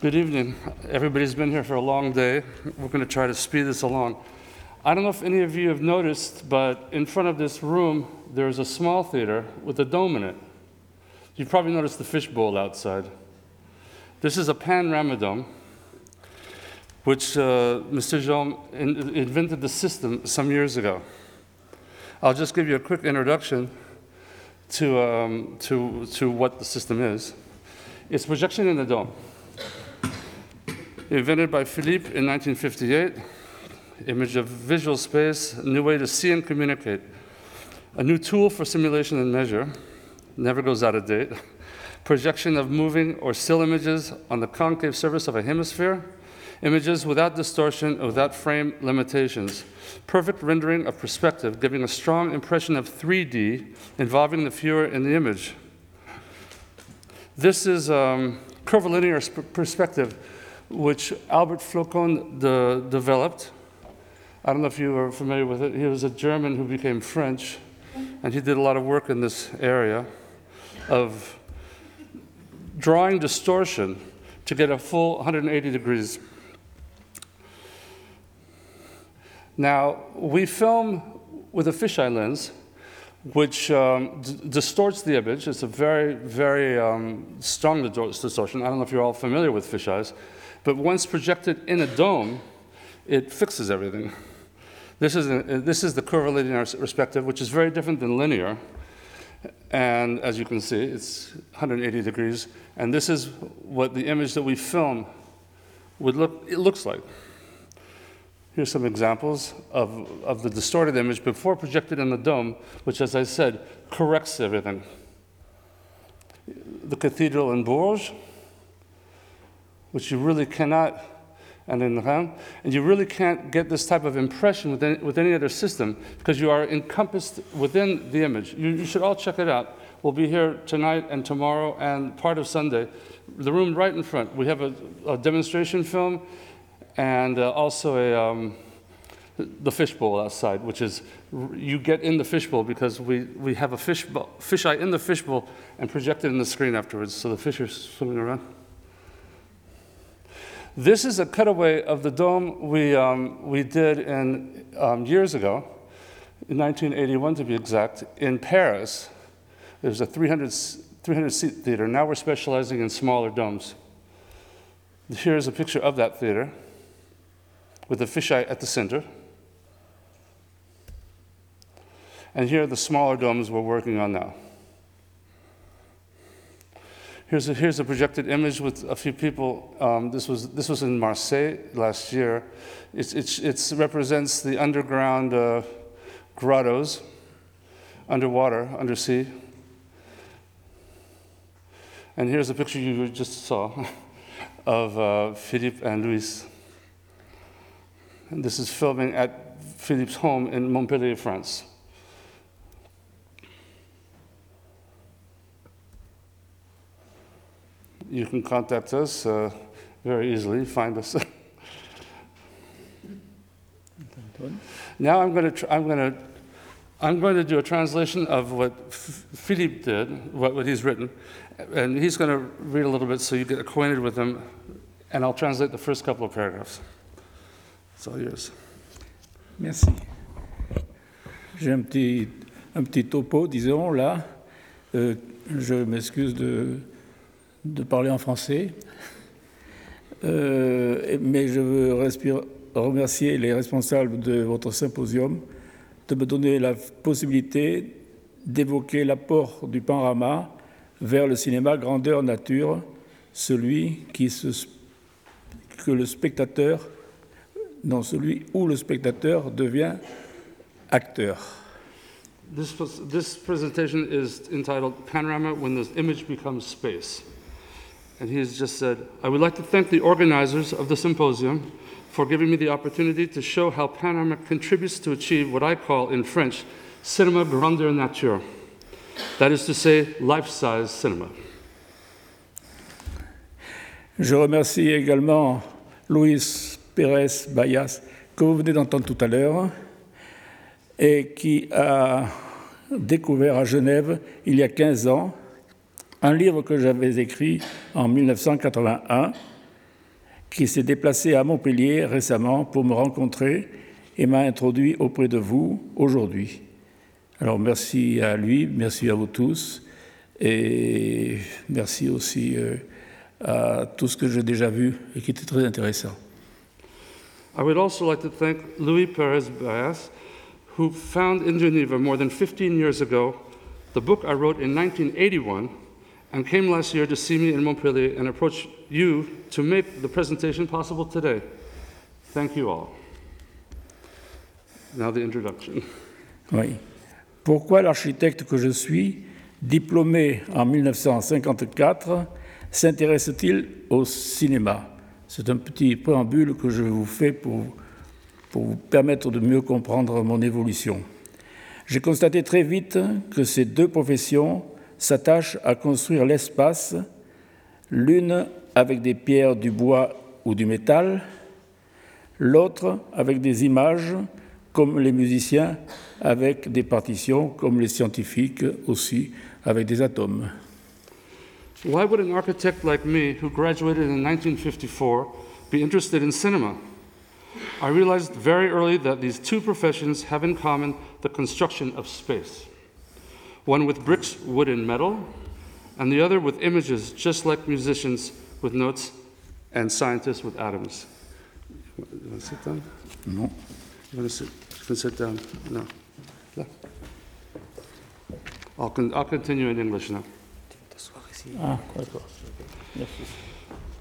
Good evening. Everybody's been here for a long day. We're going to try to speed this along. I don't know if any of you have noticed, but in front of this room, there's a small theater with a dome in it. You've probably noticed the fishbowl outside. This is a panorama dome, which uh, Mr. Jean in- invented the system some years ago. I'll just give you a quick introduction to, um, to, to what the system is. It's projection in the dome. Invented by Philippe in 1958, image of visual space, a new way to see and communicate, a new tool for simulation and measure, never goes out of date, projection of moving or still images on the concave surface of a hemisphere, images without distortion or without frame limitations, perfect rendering of perspective, giving a strong impression of 3D involving the viewer in the image. This is um, curvilinear perspective which Albert Flocon de- developed. I don't know if you are familiar with it. He was a German who became French, and he did a lot of work in this area of drawing distortion to get a full 180 degrees. Now, we film with a fisheye lens, which um, distorts the image. It's a very, very um, strong distortion. I don't know if you're all familiar with fisheyes. But once projected in a dome, it fixes everything. This is, a, this is the curvilinear perspective, which is very different than linear. And as you can see, it's 180 degrees. And this is what the image that we film would look, it looks like. Here's some examples of, of the distorted image before projected in the dome, which, as I said, corrects everything. The cathedral in Bourges, which you really cannot, and you really can't get this type of impression with any, with any other system because you are encompassed within the image. You, you should all check it out. We'll be here tonight and tomorrow and part of Sunday. The room right in front. We have a, a demonstration film and uh, also a, um, the fishbowl outside, which is you get in the fishbowl because we, we have a fish fisheye in the fishbowl and projected in the screen afterwards, so the fish are swimming around. This is a cutaway of the dome we, um, we did in, um, years ago, in 1981 to be exact, in Paris. There's a 300, 300 seat theater. Now we're specializing in smaller domes. Here's a picture of that theater with a fisheye at the center. And here are the smaller domes we're working on now. Here's a, here's a projected image with a few people. Um, this, was, this was in Marseille last year. It it's, it's represents the underground uh, grottos, underwater, undersea. And here's a picture you just saw of uh, Philippe and Louis. And this is filming at Philippe's home in Montpellier, France. You can contact us uh, very easily, find us. now I'm going to I'm going to I'm going to do a translation of what F- Philippe did, what, what he's written, and he's going to read a little bit so you get acquainted with him, and I'll translate the first couple of paragraphs. It's all yours. Merci. J'ai un petit, un petit topo, disons, là. Euh, je m'excuse de de parler en français. Euh, mais je veux remercier les responsables de votre symposium de me donner la possibilité d'évoquer l'apport du panorama vers le cinéma grandeur nature, celui qui que le spectateur, celui où le spectateur devient acteur. This, this presentation is entitled Panorama When the Image Becomes Space. And he has just said, I would like to thank the organizers of the symposium for giving me the opportunity to show how Panorama contributes to achieve what I call in French cinema grandeur nature. That is to say, life size cinema. Je remercie également Luis Pérez Bayas, que vous venez d'entendre tout à l'heure, et qui a découvert à Genève, il y a 15 ans, un livre que j'avais écrit en 1981 qui s'est déplacé à Montpellier récemment pour me rencontrer et m'a introduit auprès de vous aujourd'hui. Alors merci à lui, merci à vous tous et merci aussi euh, à tout ce que j'ai déjà vu et qui était très intéressant. I would also like Louis Perez Baez, who found in Geneva more than 15 years ago the book I wrote in 1981 and came last year to see me in Montpellier and approach you to make the presentation possible today. Thank you all. Now the introduction. Oui. Pourquoi l'architecte que je suis, diplômé en 1954, s'intéresse-t-il au cinéma? C'est un petit préambule que je vous fais pour, pour vous permettre de mieux comprendre mon évolution. J'ai constaté très vite que ces deux professions s'attachent à construire l'espace, l'une avec des pierres, du bois ou du métal, l'autre avec des images, comme les musiciens avec des partitions, comme les scientifiques aussi avec des atomes. Why would an architect like me, who graduated in 1954, be interested in cinema? I realized very early that these two professions have in common the construction of space. One with bricks, wood, and metal, and the other with images, just like musicians with notes and scientists with atoms. You want to sit down? Non. You want to sit, you can sit down? No. No. I'll, con- I'll continue in English now. Ah, d'accord.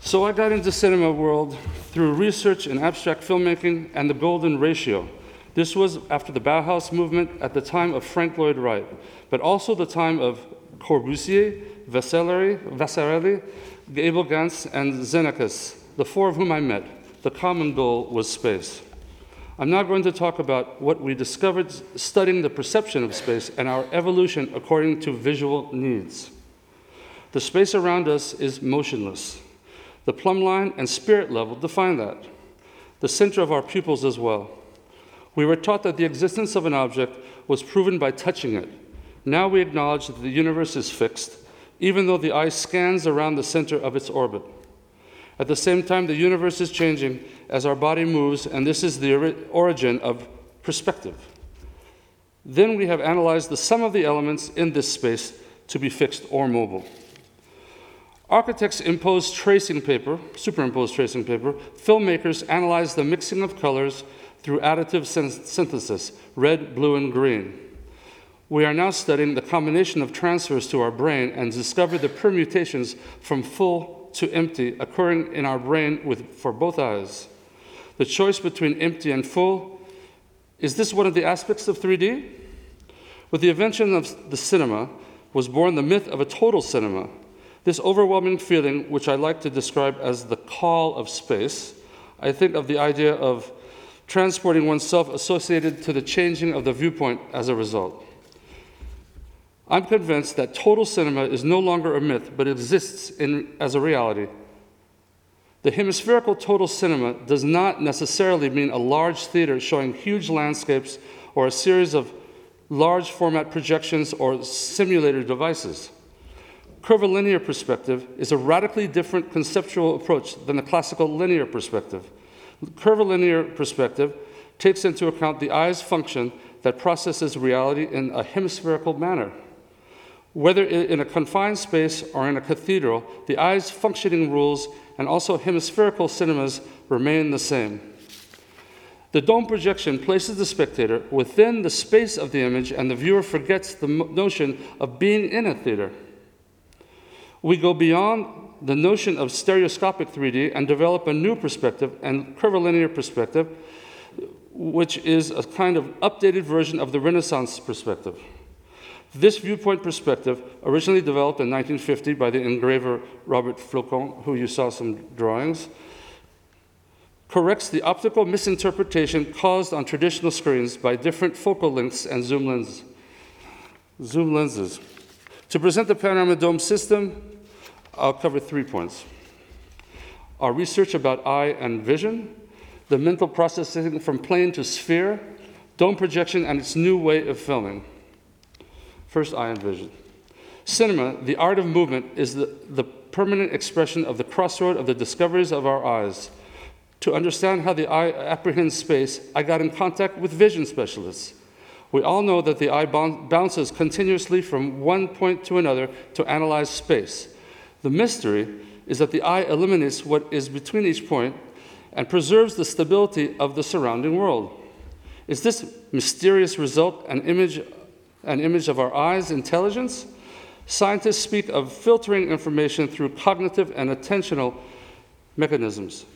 So I got into cinema world through research in abstract filmmaking and the golden ratio. This was after the Bauhaus movement at the time of Frank Lloyd Wright, but also the time of Corbusier, Vasarely, Vasarely Abel and Xenakis, the four of whom I met. The common goal was space. I'm now going to talk about what we discovered studying the perception of space and our evolution according to visual needs. The space around us is motionless. The plumb line and spirit level define that. The center of our pupils as well. We were taught that the existence of an object was proven by touching it. Now we acknowledge that the universe is fixed, even though the eye scans around the center of its orbit. At the same time, the universe is changing as our body moves, and this is the origin of perspective. Then we have analyzed the sum of the elements in this space to be fixed or mobile. Architects impose tracing paper, superimpose tracing paper. Filmmakers analyze the mixing of colors through additive synthesis, red, blue, and green. We are now studying the combination of transfers to our brain and discover the permutations from full to empty occurring in our brain with, for both eyes. The choice between empty and full is this one of the aspects of 3D? With the invention of the cinema was born the myth of a total cinema. This overwhelming feeling, which I like to describe as the call of space, I think of the idea of transporting oneself associated to the changing of the viewpoint as a result. I'm convinced that total cinema is no longer a myth, but exists in, as a reality. The hemispherical total cinema does not necessarily mean a large theater showing huge landscapes or a series of large format projections or simulator devices. Curvilinear perspective is a radically different conceptual approach than the classical linear perspective. Curvilinear perspective takes into account the eye's function that processes reality in a hemispherical manner. Whether in a confined space or in a cathedral, the eye's functioning rules and also hemispherical cinemas remain the same. The dome projection places the spectator within the space of the image, and the viewer forgets the notion of being in a theater. We go beyond the notion of stereoscopic 3D and develop a new perspective and curvilinear perspective, which is a kind of updated version of the Renaissance perspective. This viewpoint perspective, originally developed in 1950 by the engraver Robert Flocon, who you saw some drawings, corrects the optical misinterpretation caused on traditional screens by different focal lengths and zoom lenses. Zoom lenses. To present the panorama dome system, I'll cover three points. Our research about eye and vision, the mental processing from plane to sphere, dome projection, and its new way of filming. First, eye and vision. Cinema, the art of movement, is the, the permanent expression of the crossroad of the discoveries of our eyes. To understand how the eye apprehends space, I got in contact with vision specialists. We all know that the eye bounces continuously from one point to another to analyze space. The mystery is that the eye eliminates what is between each point and preserves the stability of the surrounding world. Is this mysterious result an image, an image of our eye's intelligence? Scientists speak of filtering information through cognitive and attentional mechanisms.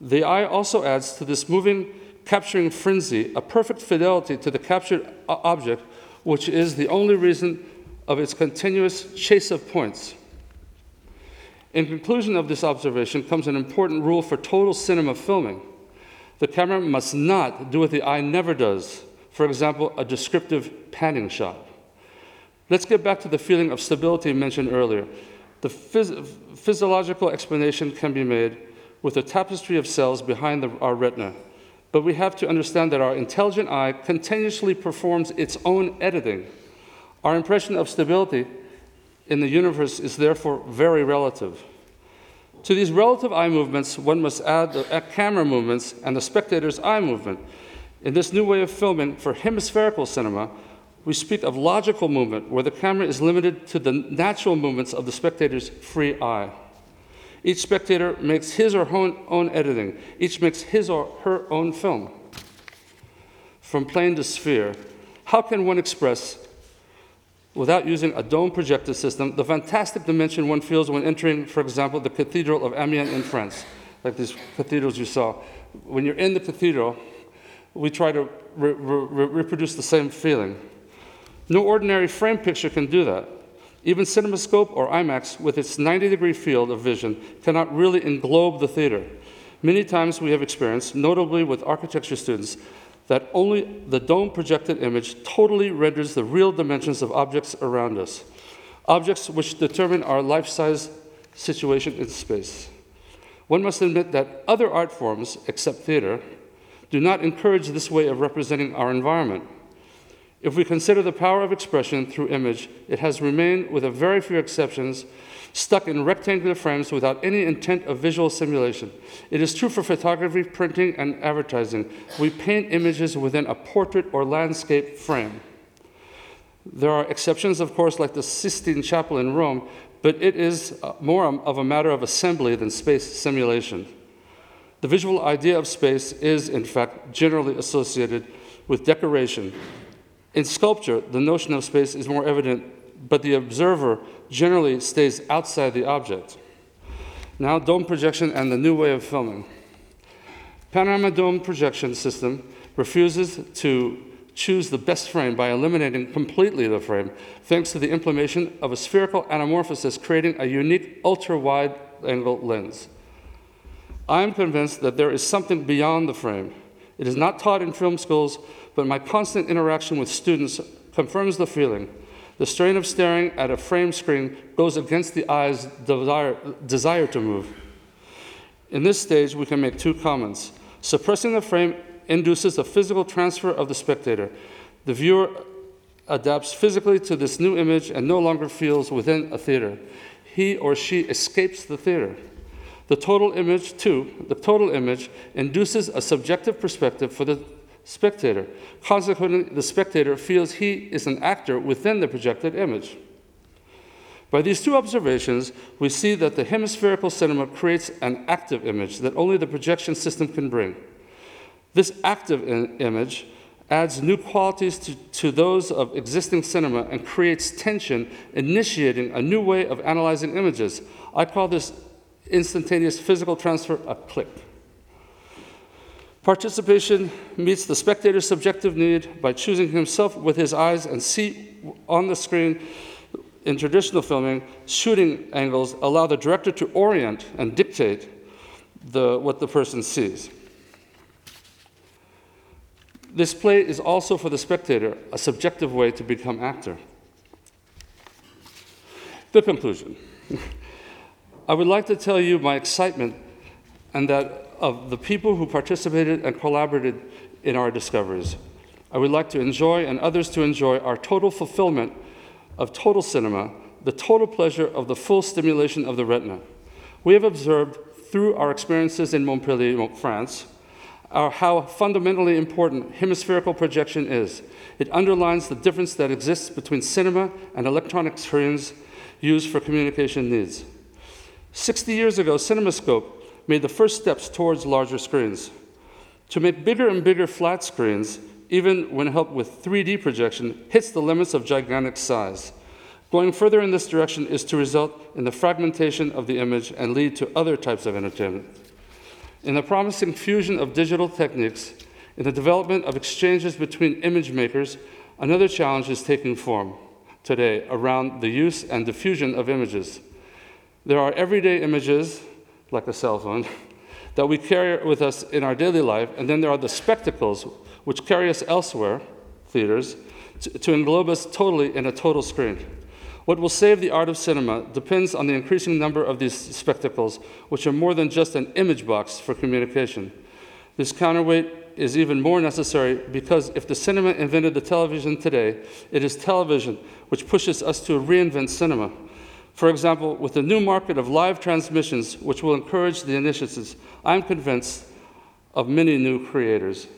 The eye also adds to this moving, capturing frenzy a perfect fidelity to the captured object, which is the only reason of its continuous chase of points. In conclusion of this observation comes an important rule for total cinema filming. The camera must not do what the eye never does, for example, a descriptive panning shot. Let's get back to the feeling of stability mentioned earlier. The phys- physiological explanation can be made with a tapestry of cells behind the, our retina. But we have to understand that our intelligent eye continuously performs its own editing. Our impression of stability in the universe is therefore very relative. To these relative eye movements, one must add the camera movements and the spectator's eye movement. In this new way of filming for hemispherical cinema, we speak of logical movement, where the camera is limited to the natural movements of the spectator's free eye. Each spectator makes his or her own editing, each makes his or her own film. From plane to sphere, how can one express, without using a dome projector system, the fantastic dimension one feels when entering, for example, the Cathedral of Amiens in France, like these cathedrals you saw? When you're in the cathedral, we try to re- re- reproduce the same feeling. No ordinary frame picture can do that. Even CinemaScope or IMAX, with its 90 degree field of vision, cannot really englobe the theater. Many times we have experienced, notably with architecture students, that only the dome projected image totally renders the real dimensions of objects around us, objects which determine our life size situation in space. One must admit that other art forms, except theater, do not encourage this way of representing our environment. If we consider the power of expression through image, it has remained, with a very few exceptions, stuck in rectangular frames without any intent of visual simulation. It is true for photography, printing, and advertising. We paint images within a portrait or landscape frame. There are exceptions, of course, like the Sistine Chapel in Rome, but it is uh, more of a matter of assembly than space simulation. The visual idea of space is, in fact, generally associated with decoration. In sculpture, the notion of space is more evident, but the observer generally stays outside the object. Now, dome projection and the new way of filming. Panorama dome projection system refuses to choose the best frame by eliminating completely the frame, thanks to the implementation of a spherical anamorphosis, creating a unique ultra wide angle lens. I am convinced that there is something beyond the frame. It is not taught in film schools, but my constant interaction with students confirms the feeling. The strain of staring at a frame screen goes against the eye's desire, desire to move. In this stage, we can make two comments. Suppressing the frame induces a physical transfer of the spectator. The viewer adapts physically to this new image and no longer feels within a theater. He or she escapes the theater. The total image, too, the total image induces a subjective perspective for the spectator. Consequently, the spectator feels he is an actor within the projected image. By these two observations, we see that the hemispherical cinema creates an active image that only the projection system can bring. This active image adds new qualities to, to those of existing cinema and creates tension, initiating a new way of analyzing images. I call this instantaneous physical transfer a click. Participation meets the spectator's subjective need by choosing himself with his eyes and see on the screen in traditional filming, shooting angles allow the director to orient and dictate the, what the person sees. This play is also for the spectator a subjective way to become actor. The conclusion. I would like to tell you my excitement and that of the people who participated and collaborated in our discoveries. I would like to enjoy and others to enjoy our total fulfillment of total cinema, the total pleasure of the full stimulation of the retina. We have observed through our experiences in Montpellier, France, our, how fundamentally important hemispherical projection is. It underlines the difference that exists between cinema and electronic screens used for communication needs. 60 years ago, CinemaScope made the first steps towards larger screens. To make bigger and bigger flat screens, even when helped with 3D projection, hits the limits of gigantic size. Going further in this direction is to result in the fragmentation of the image and lead to other types of entertainment. In the promising fusion of digital techniques, in the development of exchanges between image makers, another challenge is taking form today around the use and diffusion of images. There are everyday images, like a cell phone, that we carry with us in our daily life, and then there are the spectacles which carry us elsewhere, theaters, to, to englobe us totally in a total screen. What will save the art of cinema depends on the increasing number of these spectacles, which are more than just an image box for communication. This counterweight is even more necessary because if the cinema invented the television today, it is television which pushes us to reinvent cinema. For example, with the new market of live transmissions, which will encourage the initiatives, I'm convinced of many new creators.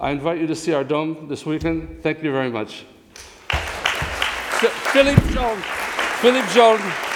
I invite you to see our dome this weekend. Thank you very much. Philippe Jordan. Philippe Jordan.